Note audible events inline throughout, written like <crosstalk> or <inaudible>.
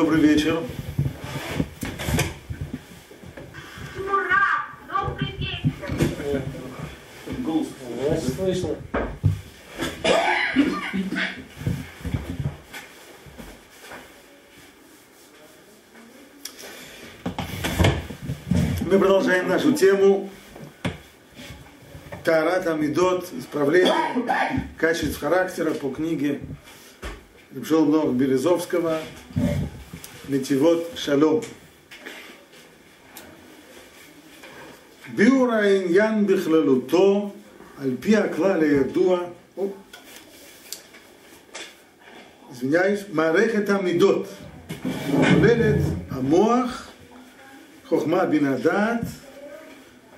Добрый вечер. Ура! Добрый вечер! Голос. слышно. Мы продолжаем нашу тему Тарат Амидот, исправление качеств характера по книге Рыбшелнова Березовского נציבות שלום. ביאור העניין בכללותו, על פי הכלל הידוע, מערכת המידות, כוללת המוח, חוכמה בינה הדעת,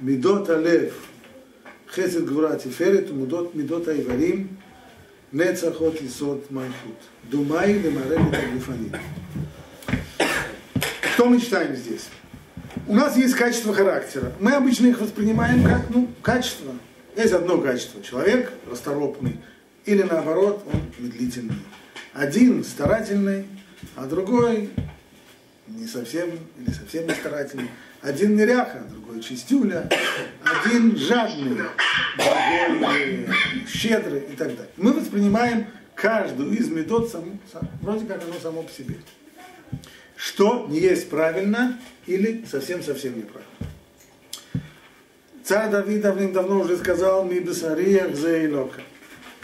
מידות הלב, חסד גבורה תפארת ומידות מידות האיברים, נצחות יסוד מלכות. דומה היא למערכת הגופנית. Что мы читаем здесь? У нас есть качество характера. Мы обычно их воспринимаем как ну, качество. Есть одно качество. Человек расторопный. Или наоборот, он медлительный. Один старательный, а другой не совсем, или совсем не старательный. Один неряха, другой чистюля, один жадный, другой щедрый и так далее. Мы воспринимаем каждую из метод сам, сам, вроде как оно само по себе. Что не есть правильно или совсем-совсем неправильно. Царь Давид давным-давно уже сказал «Ми бесариях зейлока».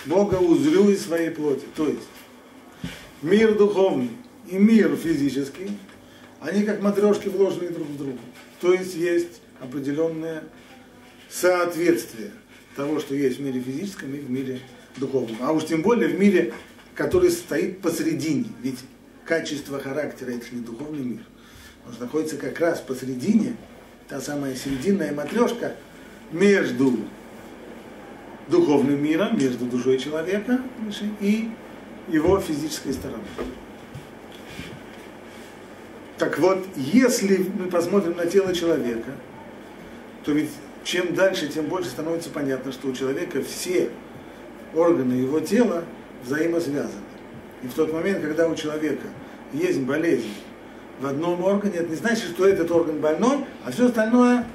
Бога узрю из своей плоти. То есть мир духовный и мир физический, они как матрешки вложены друг в друга. То есть есть определенное соответствие того, что есть в мире физическом и в мире духовном. А уж тем более в мире, который стоит посередине. Ведь качество характера это же не духовный мир. Он находится как раз посередине, та самая серединная матрешка между духовным миром, между душой человека и его физической стороной. Так вот, если мы посмотрим на тело человека, то ведь чем дальше, тем больше становится понятно, что у человека все органы его тела взаимосвязаны. И в тот момент, когда у человека есть болезнь в одном органе, это не значит, что этот орган больной, а все остальное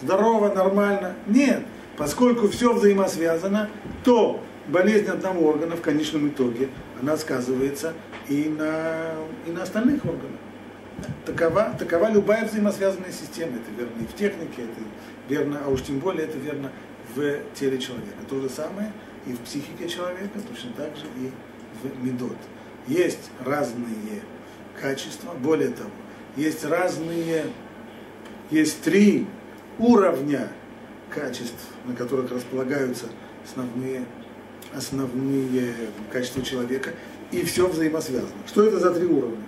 здорово, нормально. Нет, поскольку все взаимосвязано, то болезнь одного органа в конечном итоге, она сказывается и на, и на остальных органах. Такова, такова любая взаимосвязанная система. Это верно и в технике, это верно, а уж тем более это верно в теле человека. То же самое и в психике человека, точно так же и медот. Есть разные качества, более того, есть разные, есть три уровня качеств, на которых располагаются основные, основные качества человека, и все взаимосвязано. Что это за три уровня?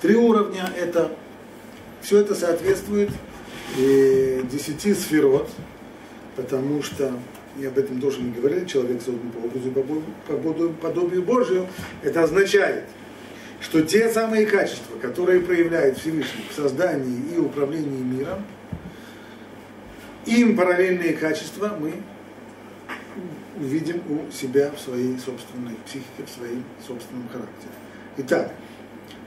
Три уровня это, все это соответствует э, десяти сферот, потому что, и об этом тоже мы говорили, человек создан по образу подобию, подобию Божию, это означает, что те самые качества, которые проявляет Всевышний в создании и управлении миром, им параллельные качества мы увидим у себя в своей собственной психике, в своем собственном характере. Итак,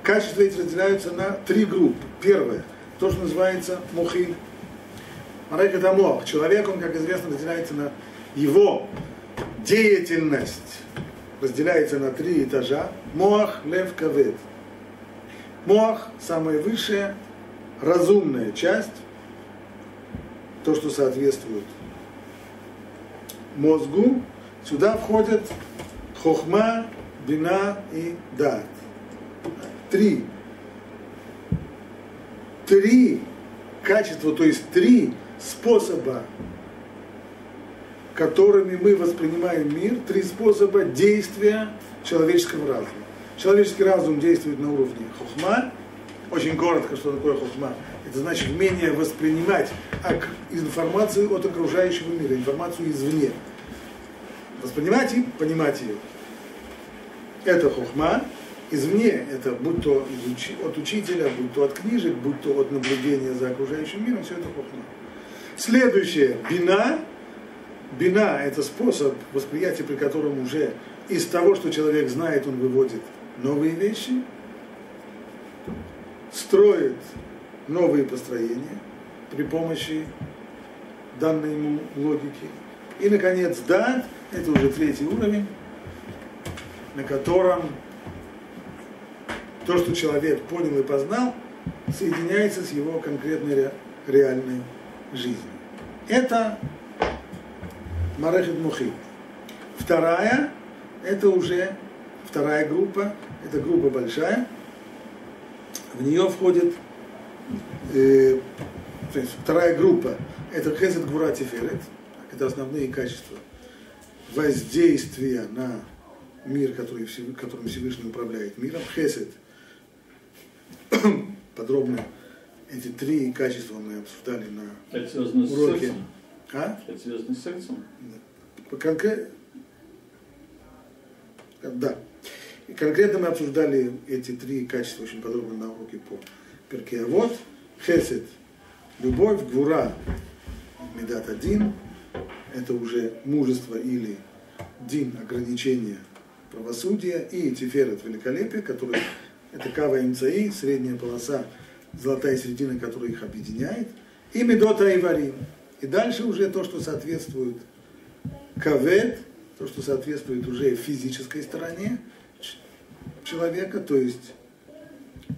качества эти разделяются на три группы. Первое, то, что называется мухин. Марек это мох. Человек, он, как известно, разделяется на его деятельность, разделяется на три этажа. Моах, лев, кавет. Моах – самая высшая, разумная часть, то, что соответствует мозгу. Сюда входят хохма, бина и дат. Три. Три качества, то есть три способа, которыми мы воспринимаем мир, три способа действия человеческого разума. Человеческий разум действует на уровне хохма. Очень коротко, что такое хохма. Это значит умение воспринимать информацию от окружающего мира, информацию извне. Воспринимать и понимать ее. Это хохма. Извне, это будь то от учителя, будь то от книжек, будь то от наблюдения за окружающим миром, все это хохма. Следующее, бина. Бина – это способ восприятия, при котором уже из того, что человек знает, он выводит новые вещи, строит новые построения при помощи данной ему логики. И, наконец, дат, это уже третий уровень, на котором то, что человек понял и познал, соединяется с его конкретной ре, реальной жизнью. Это Марехет Мухи. Вторая, это уже вторая группа, это группа большая. В нее входит э, то есть вторая группа, это Хесед Гвура Тиферет, это основные качества воздействия на мир, который, которым Всевышний управляет миром. Хесед <coughs> подробно эти три качества мы обсуждали на уроке. А? Это связано с сердцем? Конкрет... Да. И конкретно мы обсуждали эти три качества очень подробно на уроке по перке. Вот хесед, любовь, гвура, медат один, это уже мужество или дин, ограничение правосудия, и тиферет, великолепие, который это кава имцаи, средняя полоса, золотая середина, которая их объединяет, и медота и варим. И дальше уже то, что соответствует кавет, то, что соответствует уже физической стороне человека, то есть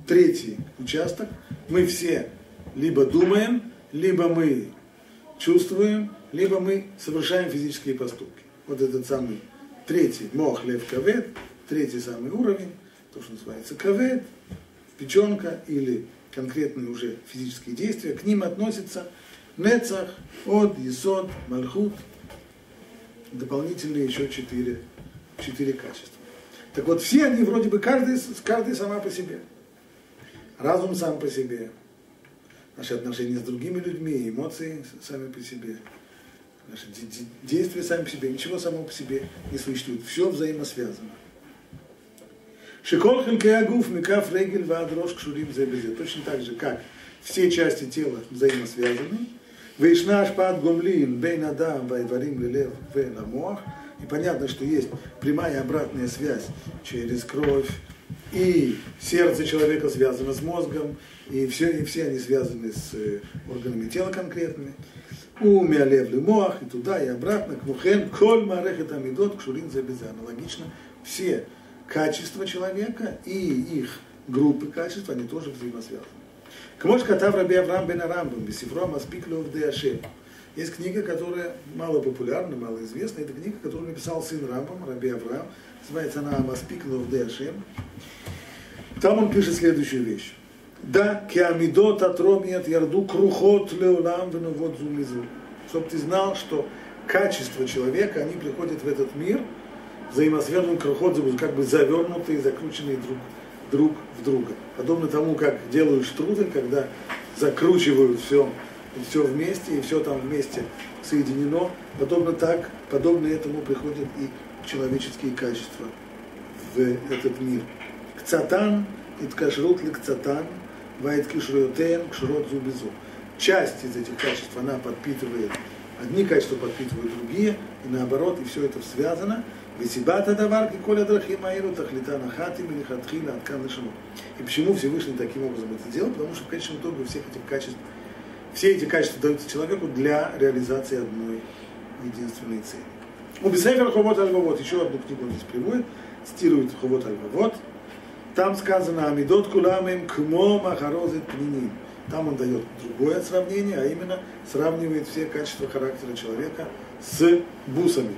третий участок, мы все либо думаем, либо мы чувствуем, либо мы совершаем физические поступки. Вот этот самый третий мох лев кавет, третий самый уровень, то, что называется кавет, печенка или конкретные уже физические действия, к ним относятся нецах, от, есот, мальхут, дополнительные еще четыре, четыре качества. Так вот, все они вроде бы, каждый, каждый сама по себе. Разум сам по себе, наши отношения с другими людьми, эмоции сами по себе, наши действия сами по себе, ничего само по себе не существует. Все взаимосвязано. Шикол хилькеягуф, микаф, регель, ваадрош, кшурим, зебезе. Точно так же, как все части тела взаимосвязаны. Вейшнаш пад гомлин, бейн адам, вайварим, лилев, вейнамох. И понятно, что есть прямая обратная связь через кровь, и сердце человека связано с мозгом, и все, и все они связаны с э, органами тела конкретными. У миалев мох, и туда, и обратно, к мухен, коль марехет амидот, кшурин забеза. Аналогично, все качества человека и их группы качеств, они тоже взаимосвязаны. Кмош катав раби Авраам бен Арамбам, бисифро маспик левде Ашем. Есть книга, которая мало популярна, мало известна. Это книга, которую написал сын Рамбам, Раби Авраам. Называется она Маспик левде Ашем. Там он пишет следующую вещь. Да, кеамидот атромият ярду крухот леулам венувод зумизу. Чтобы ты знал, что качества человека, они приходят в этот мир взаимосвязанным крухот, как бы завернутые, закрученные друг, друг в друга. Подобно тому, как делают штрудель, когда закручивают все, все вместе, и все там вместе соединено. Подобно так, подобно этому приходят и человеческие качества в этот мир. Кцатан, иткашрут ликцатан, вайт кишруютен, кшрот зубизу. Часть из этих качеств она подпитывает, одни качества подпитывают другие, и наоборот, и все это связано. Весибата давар коля драхим аиру тахлита нахатим или хатхила откан И почему Всевышний таким образом это делал? Потому что в конечном итоге всех этих качеств, все эти качества даются человеку для реализации одной единственной цели. У Бесефер Ховот Альвавот, еще одну книгу здесь приводит, цитирует Ховот Альвавот. Там сказано Амидот Куламем Кмо Махарозит Пнинин. Там он дает другое сравнение, а именно сравнивает все качества характера человека с бусами.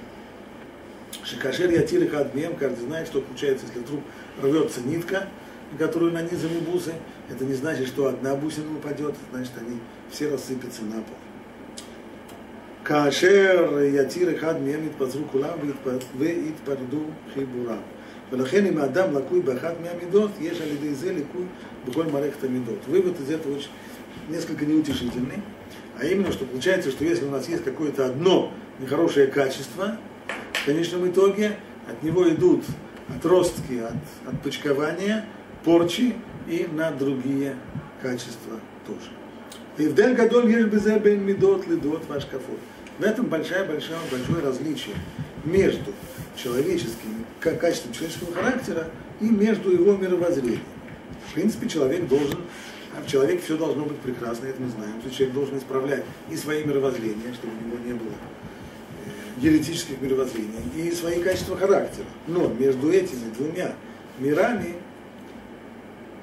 Шикашер Ятир и Хадмем, каждый знает, что получается, если вдруг рвется нитка, на которую нанизаны бусы, это не значит, что одна бусина упадет, значит, они все рассыпятся на пол. כאשר יתיר אחד מהם יתפזרו כולם ויתפרדו חיבורם. ולכן אם האדם לקוי באחת מהמידות, יש על ידי זה ליקוי בכל מערכת המידות. Вывод из этого очень несколько неутешительный. А именно, что получается, что если у нас есть какое-то одно нехорошее качество, в конечном итоге от него идут отростки от, от почкования, порчи и на другие качества тоже. И в Дель Гадоль есть безе бен медот ледот ваш кафот. В этом большое-большое большое различие между человеческими, как качеством человеческого характера и между его мировоззрением. В принципе, человек должен, а в человеке все должно быть прекрасно, это мы знаем. То есть человек должен исправлять и свои мировоззрения, чтобы у него не было еретических мировоззрений, и свои качества характера. Но между этими двумя мирами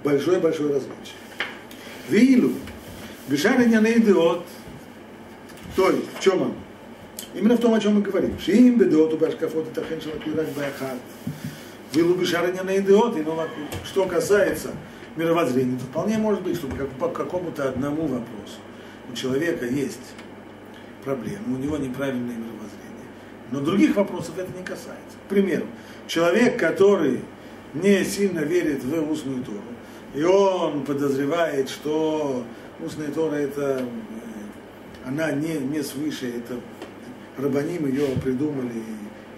большое-большое различие. Вилу, Бешариня идиот, то есть, в чем он? Именно в том, о чем мы говорим. Шиим бедоту башкафот и тахен шалакурак байхат. Вилу Бешариня идиот, и что касается мировоззрения, то вполне может быть, что по какому-то одному вопросу у человека есть проблемы, у него неправильное мировоззрение. Но других вопросов это не касается. К примеру, человек, который не сильно верит в устную Тору, и он подозревает, что устная Тора это, э, она не, не свыше, это рабаним ее придумали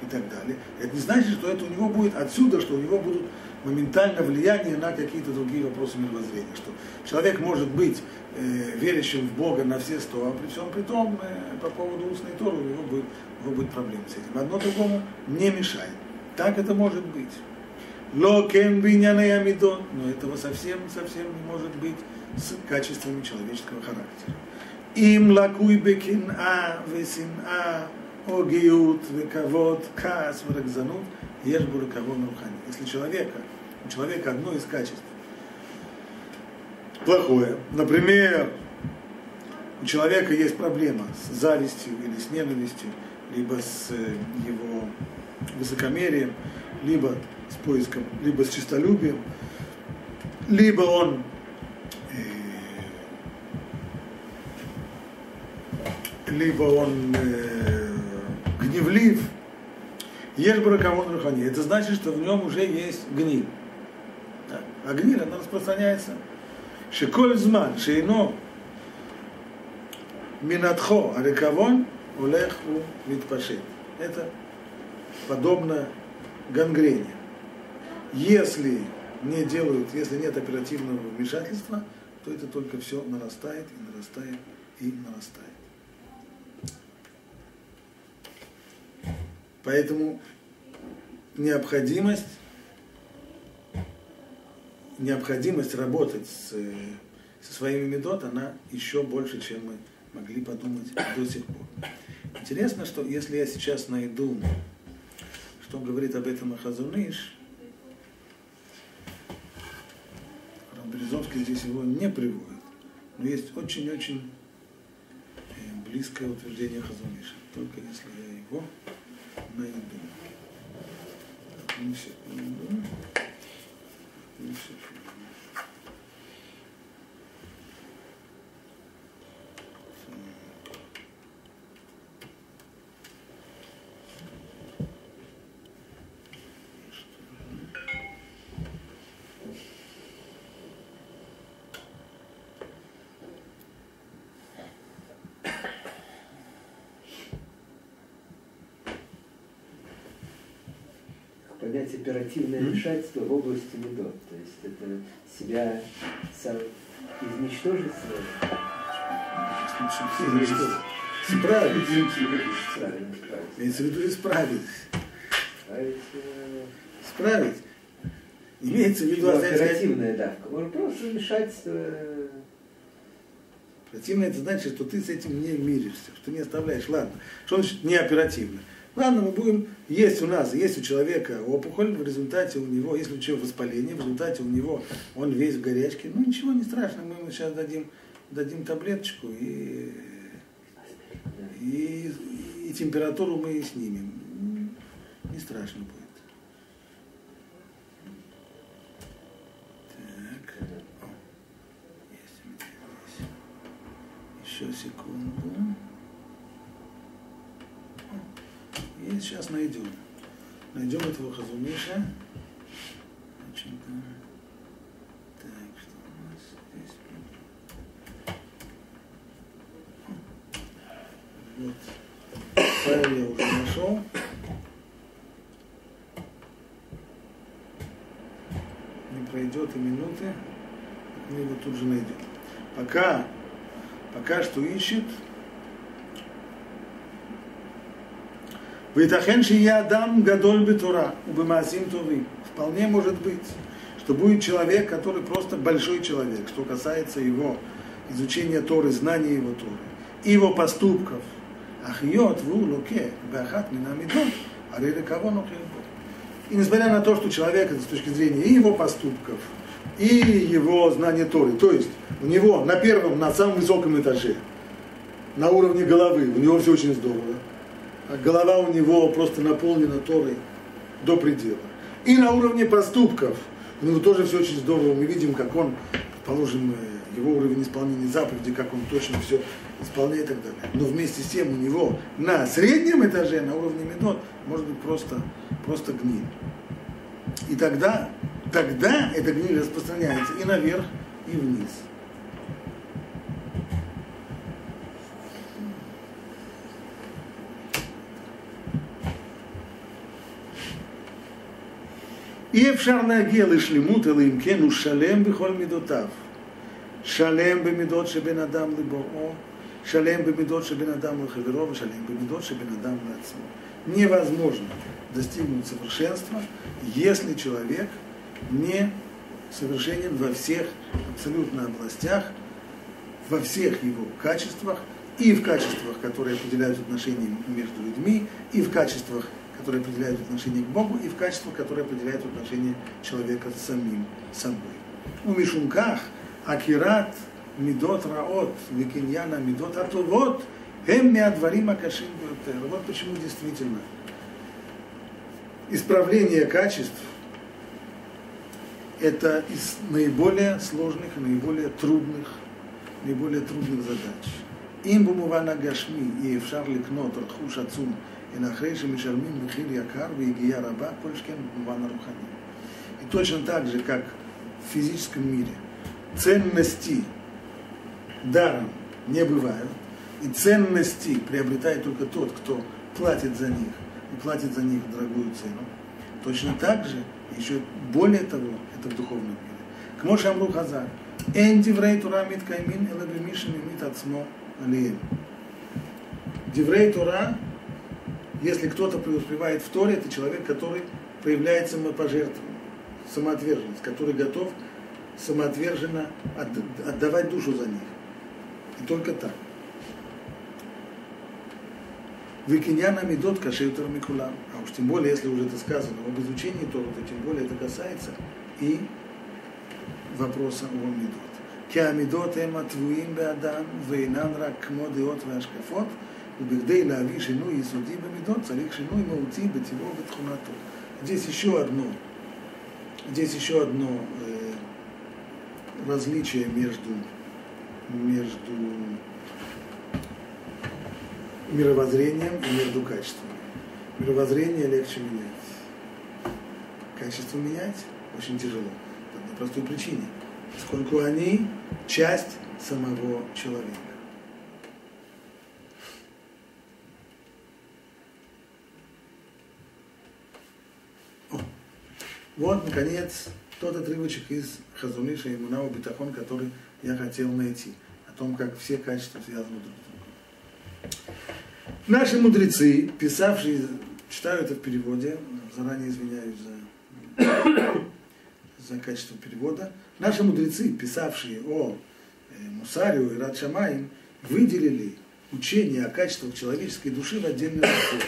и, так далее. Это не значит, что это у него будет отсюда, что у него будут моментально влияние на какие-то другие вопросы мировоззрения. Что человек может быть э, верящим в Бога на все сто, а при всем при том, э, по поводу устной Торы у него будет, у него будет проблемы с этим. Одно другому не мешает. Так это может быть. Локен биняны амидон, но этого совсем, совсем не может быть с качествами человеческого характера. Им лакуй бекин а, весин а, огиют, вековод, кас, врагзанут, ешь буракавон рухани. Если человека, у человека одно из качеств плохое, например, у человека есть проблема с завистью или с ненавистью, либо с э, его высокомерием, либо с поиском, либо с честолюбием, либо он э, либо он э, гневлив, ешь баракамон рухани. Это значит, что в нем уже есть гниль. А гниль, она распространяется. Шиколь зман, шейно минатхо, а улех у митпашит. Это подобно гангрене если не делают, если нет оперативного вмешательства, то это только все нарастает и нарастает и нарастает. Поэтому необходимость, необходимость работать с, со своими медот, она еще больше, чем мы могли подумать до сих пор. Интересно, что если я сейчас найду, что говорит об этом Ахазуныш, Березовский здесь его не приводит, но есть очень-очень э, близкое утверждение Хазуниша, только если я его найду. Одну секунду. Одну секунду. Понять оперативное вмешательство в области медот. То есть это себя сам изничтожить сразу. Справить. Имеется в виду исправить. Справить. Справить. Имеется в виду Ну, оперативная давка. Может просто вмешательство. Оперативно это значит, что ты с этим не миришься, что не оставляешь. Ладно, что значит не оперативно? Ладно, мы будем, есть у нас, есть у человека опухоль, в результате у него, если у человека воспаление, в результате у него он весь в горячке, ну ничего не страшно, мы ему сейчас дадим, дадим таблеточку и, и, и температуру мы снимем. Не страшно будет. Так. О, есть у. Еще секунду. И сейчас найдем. Найдем этого Хазуниша. Очень Так, что у нас здесь? Вот. Файл я уже нашел. Не пройдет и минуты, мы его тут же найдем. Пока, пока что ищет, Витахен я дам гадоль бетура, убымасим туви. Вполне может быть, что будет человек, который просто большой человек, что касается его изучения Торы, знания его Торы, и его поступков. Ахиот ву луке бахат минамидот, арили кого И несмотря на то, что человек, с точки зрения и его поступков, и его знания Торы, то есть у него на первом, на самом высоком этаже, на уровне головы, у него все очень здорово, голова у него просто наполнена Торой до предела. И на уровне поступков у него тоже все очень здорово. Мы видим, как он, положим, э, его уровень исполнения заповеди, как он точно все исполняет и так далее. Но вместе с тем у него на среднем этаже, на уровне медот, может быть просто, просто гниль. И тогда, тогда эта гниль распространяется и наверх, и вниз. אי אפשר להגיע לשלמות, אלא אם כן הוא שלם בכל מידותיו. שלם במידות שבין אדם לבוראו, שלם бомидот шебен адам лахаверо, шалем бомидот шебен адам лацмо. Невозможно достигнуть совершенства, если человек не совершенен во всех абсолютно областях, во всех его качествах, и в качествах, которые определяют отношения между людьми, и в качествах, которые определяют отношение к Богу, и в качества, которые определяют отношение человека с самим собой. У Мишунках Акират Медот Раот, Викиньяна Медот Атувот, Эмми Адварим Акашин Вот почему действительно исправление качеств – это из наиболее сложных наиболее трудных, наиболее трудных задач. Им бумувана гашми и в шарлик нот рхуш ацум – אלא אחרי שמשלמים מחיר יקר והגיעה רבה, כל שכן במובן הרוחני. И точно так же, как в физическом мире ценности даром не бывают, и ценности приобретает только тот, кто платит за них, и платит за них дорогую цену, точно так же, еще более того, это в духовном мире. К Моше Амру Хазар, «Эн диврей тура мит каймин, эла бемишин мит ацмо алием». Диврей тура если кто-то преуспевает в Торе, это человек, который проявляет самопожертвование, самоотверженность, который готов самоотверженно отдавать душу за них. И только так. Викиньяна Медот Кашеютер Микулам. А уж тем более, если уже это сказано об изучении Тора, то тем более это касается и вопроса о Медот. Киамидот эма твуим беадам, вейнан рак кмо деот вешкафот – ובכדי להביא שינוי יסודי במידות צריך שינוי מהותי בטבעו ובתכונתו. Здесь еще одно, здесь еще одно э, различие между, между мировоззрением и между качествами. Мировоззрение легче менять. Качество менять очень тяжело. По простой причине. Поскольку они часть самого человека. Вот, наконец, тот отрывочек из Хазуниша и Мунау Битахон, который я хотел найти, о том, как все качества связаны друг с другом. Наши мудрецы, писавшие, читаю это в переводе, заранее извиняюсь за, за качество перевода, наши мудрецы, писавшие о э, и Радшамаим, выделили учение о качествах человеческой души в отдельный раздел.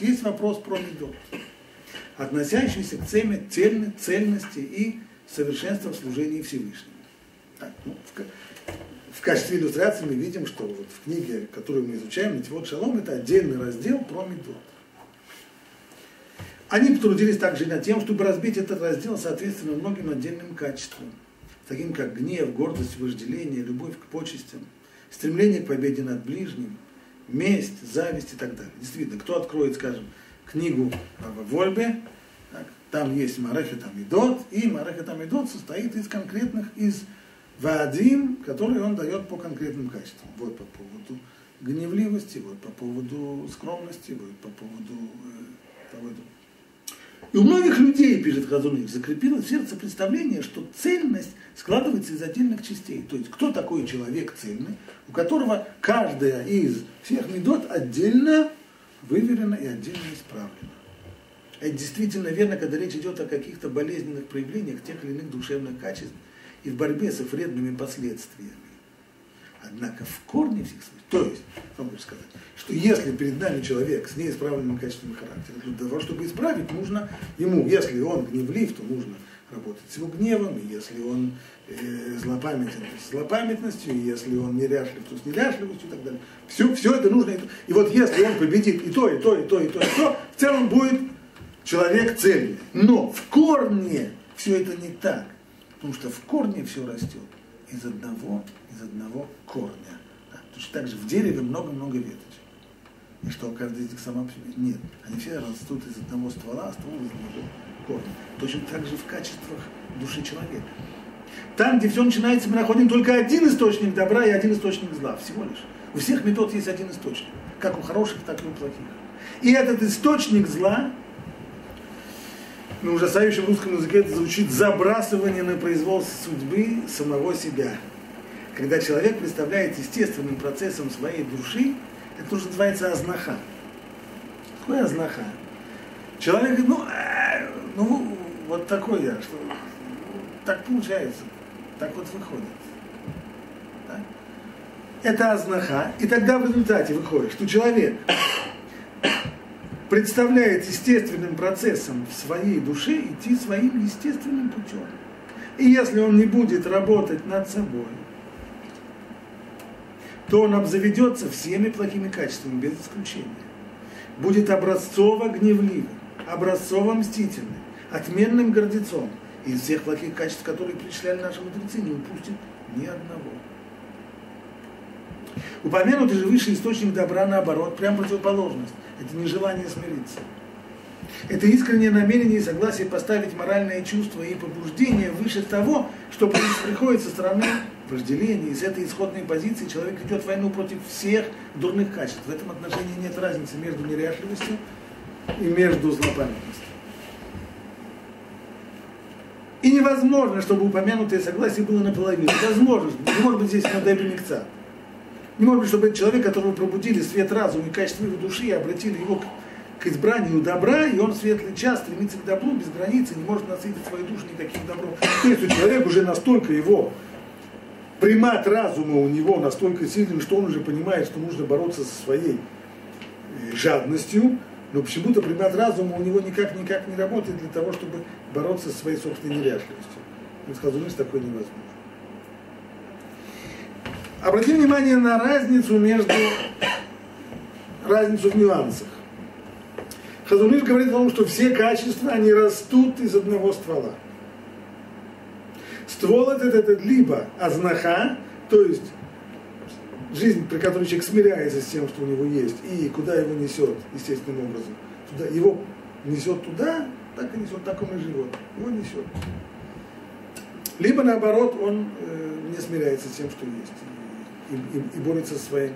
Есть вопрос про медот относящийся к теме цельно, цельности и совершенства в служении Всевышнему. Так, ну, в, в качестве иллюстрации мы видим, что вот в книге, которую мы изучаем, Нитивот Шалом, это отдельный раздел про Медот. Они потрудились также над тем, чтобы разбить этот раздел соответственно многим отдельным качествам, таким как гнев, гордость, вожделение, любовь к почестям, стремление к победе над ближним, месть, зависть и так далее. Действительно, кто откроет, скажем, книгу в Вольбе, так, там есть Марехет Амидот, и Марехет Амидот состоит из конкретных, из Ваадим, которые он дает по конкретным качествам. Вот по поводу гневливости, вот по поводу скромности, вот по поводу э, и у многих людей, пишет Хазуник, закрепилось в сердце представление, что цельность складывается из отдельных частей. То есть, кто такой человек цельный, у которого каждая из всех медот отдельно выверено и отдельно исправлено. Это действительно верно, когда речь идет о каких-то болезненных проявлениях тех или иных душевных качеств и в борьбе с их вредными последствиями. Однако в корне всех случаев, то есть, он сказать, что если перед нами человек с неисправленным качеством характера, для того, чтобы исправить, нужно ему, если он гневлив, то нужно работать с его гневом, и если он э, злопамятен, то с злопамятностью, и если он неряшлив, то с неряшливостью и так далее. Все, все это нужно. И вот если он победит и то, и то, и то, и то, и то, в целом будет человек цельный. Но в корне все это не так. Потому что в корне все растет из одного, из одного корня. Да? Точно так же в дереве много-много веточек. И что, каждый из них сама по себе? Нет. Они все растут из одного ствола, а ствол из одного корня. Точно так же в качествах души человека. Там, где все начинается, мы находим только один источник добра и один источник зла. Всего лишь. У всех метод есть один источник. Как у хороших, так и у плохих. И этот источник зла на ужасающем русском языке это звучит забрасывание на произвол судьбы самого себя. Когда человек представляет естественным процессом своей души, это тоже называется ознаха. Какое ознаха? Человек говорит, ну, э, ну, вот такой я, что так получается, так вот выходит. Да? Это ознаха, и тогда в результате выходит, что человек представляет естественным процессом в своей душе идти своим естественным путем. И если он не будет работать над собой, то он обзаведется всеми плохими качествами, без исключения. Будет образцово гневливым, образцово мстительным, отменным гордецом. И из всех плохих качеств, которые причисляли наши мудрецы, не упустит ни одного. Упомянутый же высший источник добра, наоборот, прям противоположность. Это не желание смириться. Это искреннее намерение и согласие поставить моральные чувства и побуждения выше того, что приходит со стороны вожделения. Из этой исходной позиции человек идет в войну против всех дурных качеств. В этом отношении нет разницы между неряшливостью и между злопамятностью. И невозможно, чтобы упомянутое согласие было наполовину. Возможно, не может быть здесь надо микца. Не может быть, чтобы этот человек, которого пробудили свет разума и качество его души, и обратили его к, к избранию добра, и он светлый час стремится к добру без границы, не может насытить свою душу никаким добром. То есть у уже настолько его примат разума у него настолько сильный, что он уже понимает, что нужно бороться со своей э, жадностью, но почему-то примат разума у него никак-никак не работает для того, чтобы бороться со своей собственной неряшливостью. Сказать, такое невозможно. Обратим внимание на разницу между разницу в нюансах. Хазуныш говорит о том, что все качества, они растут из одного ствола. Ствол этот, это либо ознаха, то есть жизнь, при которой человек смиряется с тем, что у него есть, и куда его несет естественным образом. Туда, его несет туда, так и несет, так он и живет. Его несет. Либо наоборот, он э, не смиряется с тем, что есть и, и, и борется со своим,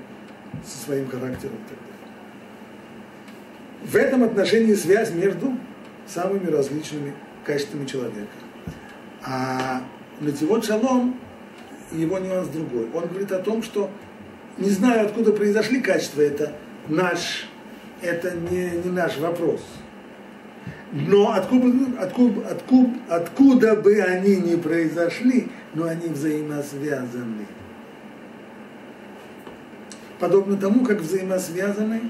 со своим характером. В этом отношении связь между самыми различными качествами человека. А Летивот Шалом, его нюанс другой. Он говорит о том, что не знаю, откуда произошли качества, это наш, это не, не наш вопрос. Но откуда, откуда, откуда, откуда бы они ни произошли, но они взаимосвязаны подобно тому, как взаимосвязаны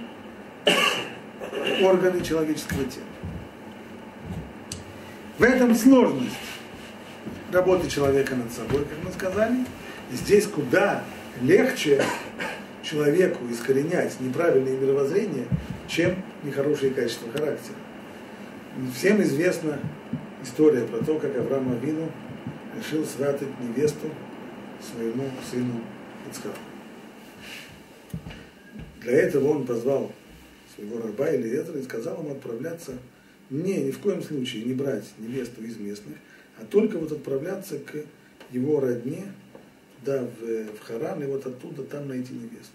органы человеческого тела. В этом сложность работы человека над собой, как мы сказали. Здесь куда легче человеку искоренять неправильные мировоззрения, чем нехорошие качества характера. Всем известна история про то, как Авраам Авину решил сватать невесту своему сыну Ицхаку. Для этого он позвал своего раба или Элиезера и сказал ему отправляться не, ни в коем случае не брать невесту из местных, а только вот отправляться к его родне, да, в, в Харан, и вот оттуда там найти невесту.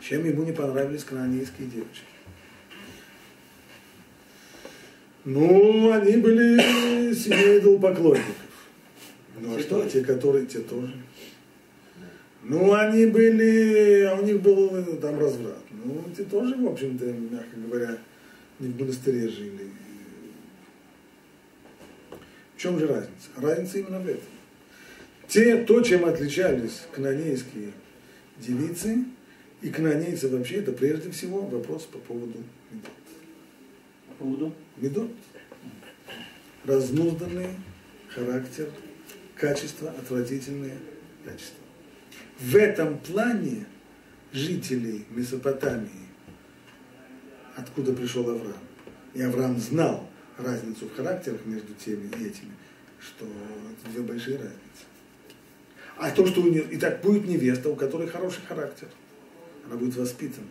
Чем ему не понравились канонейские девочки. Ну, они были семьей идолопоклонников. Ну а что, те, которые, те тоже. Ну, они были, а у них был там разврат. Ну, ты тоже, в общем-то, мягко говоря, не в монастыре жили. В чем же разница? Разница именно в этом. Те, то, чем отличались канонейские девицы, и канонейцы вообще, это прежде всего вопрос по поводу медот. По поводу? Медот. Разнузданный характер, качество, отвратительные качества. В этом плане жителей Месопотамии, откуда пришел Авраам, и Авраам знал разницу в характерах между теми и этими, что это две большие разницы. А то, что у нее, и так будет невеста, у которой хороший характер, она будет воспитанная.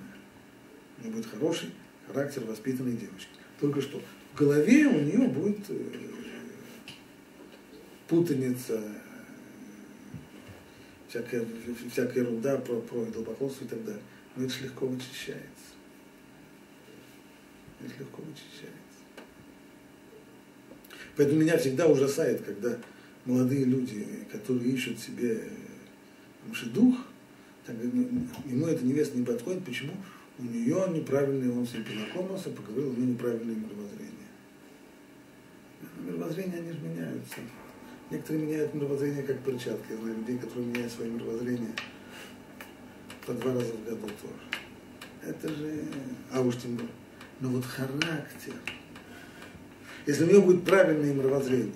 У нее будет хороший характер воспитанной девочки. Только что в голове у нее будет э, путаница, всякая, всякая ерунда про, про идолопоклонство и так далее. Но это же легко вычищается. Это легко вычищается. Поэтому меня всегда ужасает, когда молодые люди, которые ищут себе дух, так, ему эта невеста не подходит. Почему? У нее неправильный, он с ним познакомился, поговорил, у нее неправильное мировоззрение. Мировоззрения, они же меняются. Некоторые меняют мировоззрение как перчатки. Я знаю людей, которые меняют свое мировоззрение по два раза в году тоже. Это же... А уж тем более. Но вот характер. Если у нее будет правильное мировоззрение,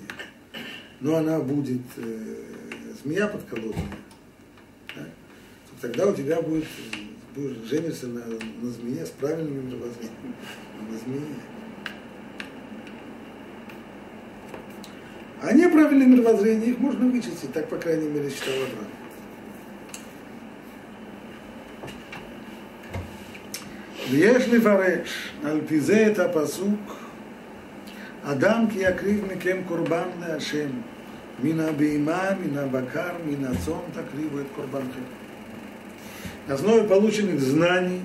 но она будет э, змея под колодами, да, то тогда у тебя будет, будешь женишься на, на змее с правильным мировоззрением, на змее. А неправильное мировоззрение, их можно вычистить, так, по крайней мере, считал Авраам. ויש לפרש על פי זה את הפסוק אדם כי יקריב מכם קורבן להשם מן הבהמה, מן הבקר, מן הצאן תקריבו את קורבנכם. На основе полученных знаний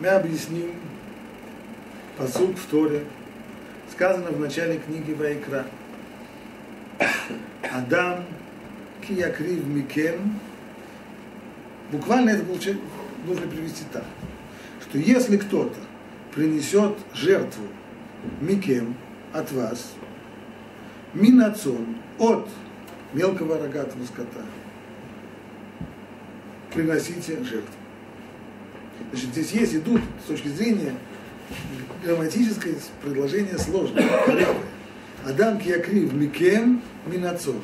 мы объясним посуд в Торе, сказано в начале книги Вайкра. Адам киякрив микен. Буквально это нужно привести так, что если кто-то принесет жертву микем от вас, минацон от мелкого рогатого скота, приносите жертву. Значит, здесь есть идут с точки зрения грамматическое предложение сложное. Адам киакрив микем минацон.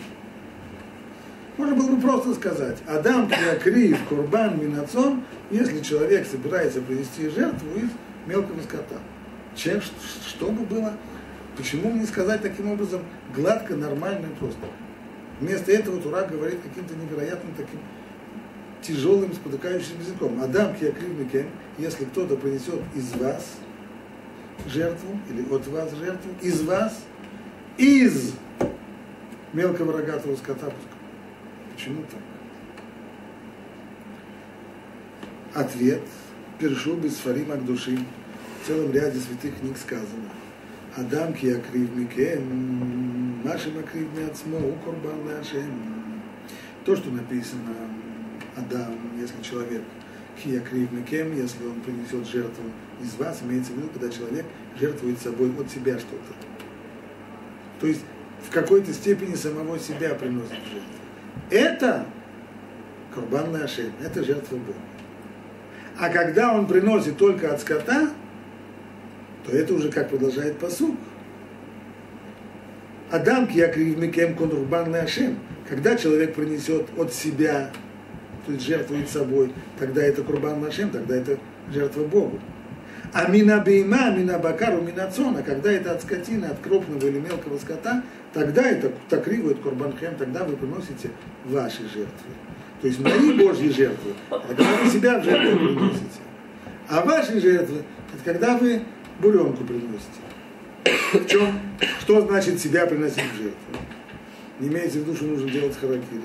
Можно было бы просто сказать, Адам киакрив курбан минацон, если человек собирается принести жертву из мелкого скота. Чем, что бы было, почему не сказать таким образом гладко, нормально и просто. Вместо этого Тура говорит каким-то невероятным таким тяжелым, спотыкающим языком. Адам киакрив микем, если кто-то принесет из вас жертву, или от вас жертву, из вас, из мелкого рогатого скота. Почему так? Ответ. Першу без фарим души. В целом ряде святых книг сказано. Адам ки акрив микен, машим акрив миацмо, укорбан нашем. То, что написано Адам, если человек кия кем, если он принесет жертву из вас, имеется в виду, когда человек жертвует собой от себя что-то. То есть в какой-то степени самого себя приносит жертву. Это Курбан Ашем, это жертва Бога. А когда он приносит только от скота, то это уже как продолжает посуд. Адам киякрив микем конурбан Ашем. Когда человек принесет от себя то есть жертвует собой, тогда это курбан нашим, тогда это жертва Богу. А мина бейма, мина бакару, мина цона, когда это от скотины, от крупного или мелкого скота, тогда это такривует курбанхем, тогда вы приносите ваши жертвы. То есть мои Божьи жертвы, это когда вы себя в жертву приносите. А ваши жертвы, это когда вы буренку приносите. В чем? Что значит себя приносить в жертву? Не имеется в виду, что нужно делать харакири.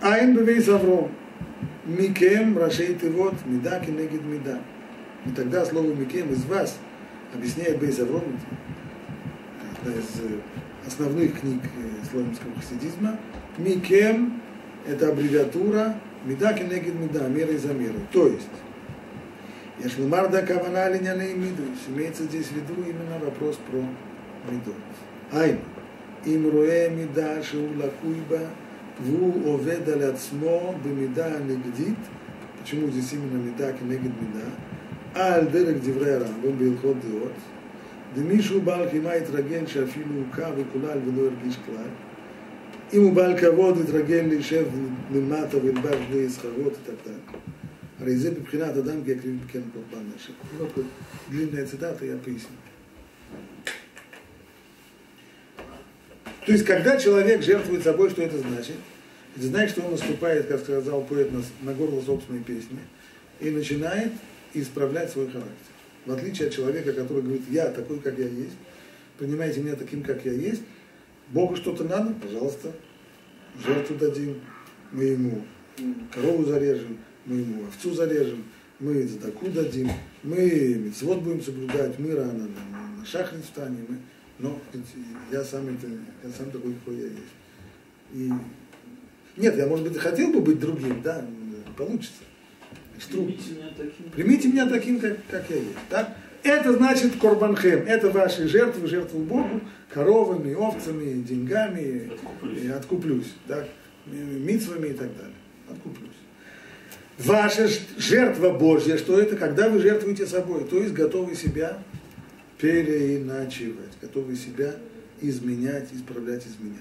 Айн бевейс Авром. Микем, рашей тывот, меда кенегид меда. И тогда слово Микем из вас объясняет Бейс Авром, одна из основных книг славянского хасидизма. Микем – это аббревиатура Меда кенегид меда, мерой за мерой. То есть, если марда кавана линяны миду, имеется здесь в виду именно вопрос про миду. Айн, им руэ мида шеу лакуйба, ву овед аль ацмо бемида негдит, почему здесь именно меда кенегид меда, על דרך דברי הרמב"ם בהלכות דעות, דמישהו בעל חימה התרגל שאפילו הוכה וקולל ולא הרגיש כלל, אם הוא בעל כבוד התרגל להישב למטה ולבש בלי סחרות ותקתק. הרי זה מבחינת אדם כיקריב כן קורבן נשק. длинная цитата, я поясню. То есть, когда человек жертвует собой, что это значит? Это значит, что он наступает, как сказал поэт, на, на горло собственной песни и начинает исправлять свой характер. В отличие от человека, который говорит, я такой, как я есть, принимайте меня таким, как я есть, Богу что-то надо, пожалуйста, жертву дадим, мы ему корову зарежем, мы ему овцу зарежем, мы задаку дадим, мы мецвод будем соблюдать, мы рано на, на шах не встанем, мы, но я сам, это, я сам такой, какой я есть. И нет, я, может быть, и хотел бы быть другим, да, получится. Примите меня таким. Примите меня таким, как, как я есть. Да? Это значит корбанхем, это ваши жертвы, жертву Богу, коровами, овцами, деньгами, Откуплюсь. и откуплюсь, да? митцвами и так далее. Откуплюсь. Ваша жертва Божья, что это, когда вы жертвуете собой, то есть готовы себя переиначивать, готовы себя изменять, исправлять, изменяться.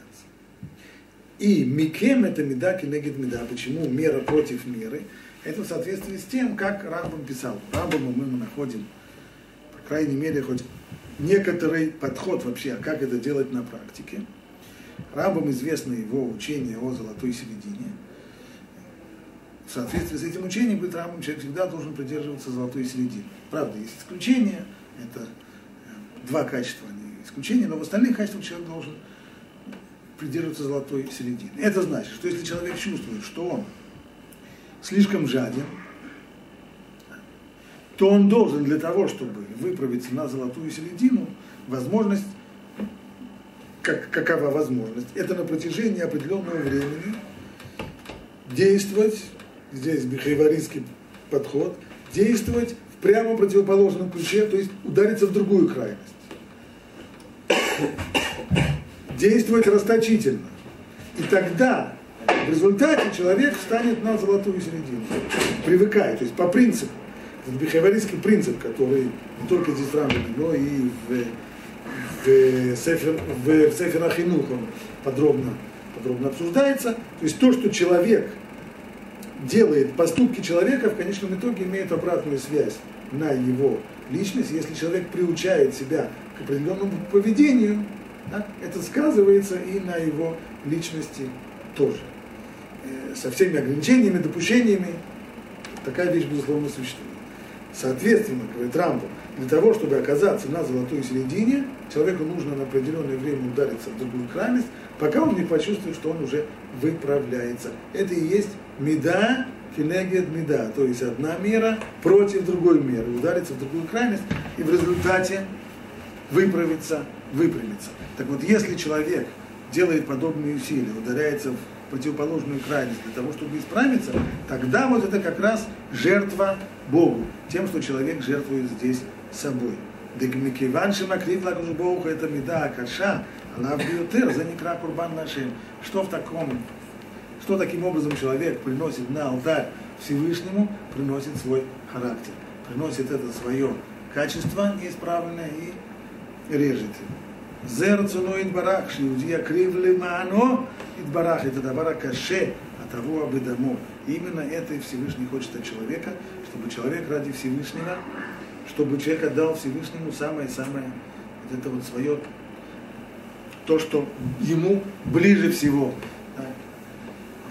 И микем это меда кенегет меда. Почему мера против меры? Это в соответствии с тем, как Рамбам писал. Рамбаму мы находим, по крайней мере, хоть некоторый подход вообще, а как это делать на практике. Рамбам известно его учение о золотой середине. В соответствии с этим учением, говорит Рамбам, человек всегда должен придерживаться золотой середины. Правда, есть исключения, это э, два качества, они исключения, но в остальных качествах человек должен придерживаться золотой середины. Это значит, что если человек чувствует, что он слишком жаден, то он должен для того, чтобы выправиться на золотую середину, возможность, как, какова возможность, это на протяжении определенного времени действовать, здесь бихайваристский подход, действовать в прямо противоположном ключе, то есть удариться в другую крайность. Действовать расточительно. И тогда в результате человек встанет на золотую середину. Привыкает, то есть по принципу. Это бихайваристский принцип, который не только здесь в Рамбаме, но и в, в, Сефер, в, в Сефер Ахинух он подробно, подробно обсуждается. То есть то, что человек делает, поступки человека в конечном итоге имеют обратную связь на его личность. Если человек приучает себя к определенному поведению, да, это сказывается и на его личности тоже. Э, Со всеми ограничениями, допущениями такая вещь, безусловно, существует. Соответственно, говорит Рамбо, для того, чтобы оказаться на золотой середине, человеку нужно на определенное время удариться в другую крайность, пока он не почувствует, что он уже выправляется. Это и есть меда, финегет меда, то есть одна мера против другой меры, удариться в другую крайность и в результате выправиться, выпрямиться. Так вот, если человек делает подобные усилия, ударяется в противоположную крайность для того, чтобы исправиться, тогда вот это как раз жертва Богу, тем, что человек жертвует здесь собой. Дегмикиван шимакрив лагуш Богу это меда акаша, она бьютер, за некра курбан нашим. Что в таком, что таким образом человек приносит на алтарь Всевышнему, приносит свой характер, приносит это свое качество неисправленное и режет его. זה רצונו יתברך, שיהודי יקריב למענו יתברך, это דבר הקשה, הטבוע בדמו. Именно это и Всевышний хочет от человека, чтобы человек ради Всевышнего, чтобы человек отдал Всевышнему самое-самое, вот это вот свое, то, что ему ближе всего.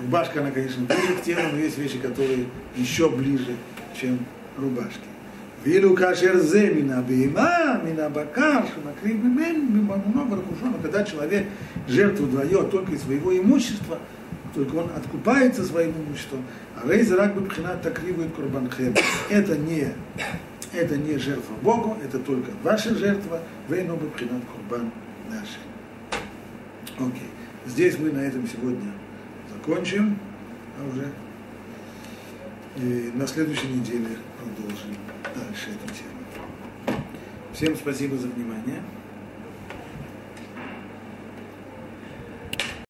Рубашка, она, конечно, ближе к телу, но есть вещи, которые еще ближе, чем рубашки. Вилу кашер земина бейма, мина бакаш, накрив но когда человек жертву двое только из своего имущества, только он откупается своим имуществом, а рейзерак бы пхина такривует курбанхем. Это не это не жертва Богу, это только ваша жертва, вейно бы пхинат курбан наши. Окей. Здесь мы на этом сегодня закончим, а уже И на следующей неделе продолжим дальше эту тему. Всем спасибо за внимание.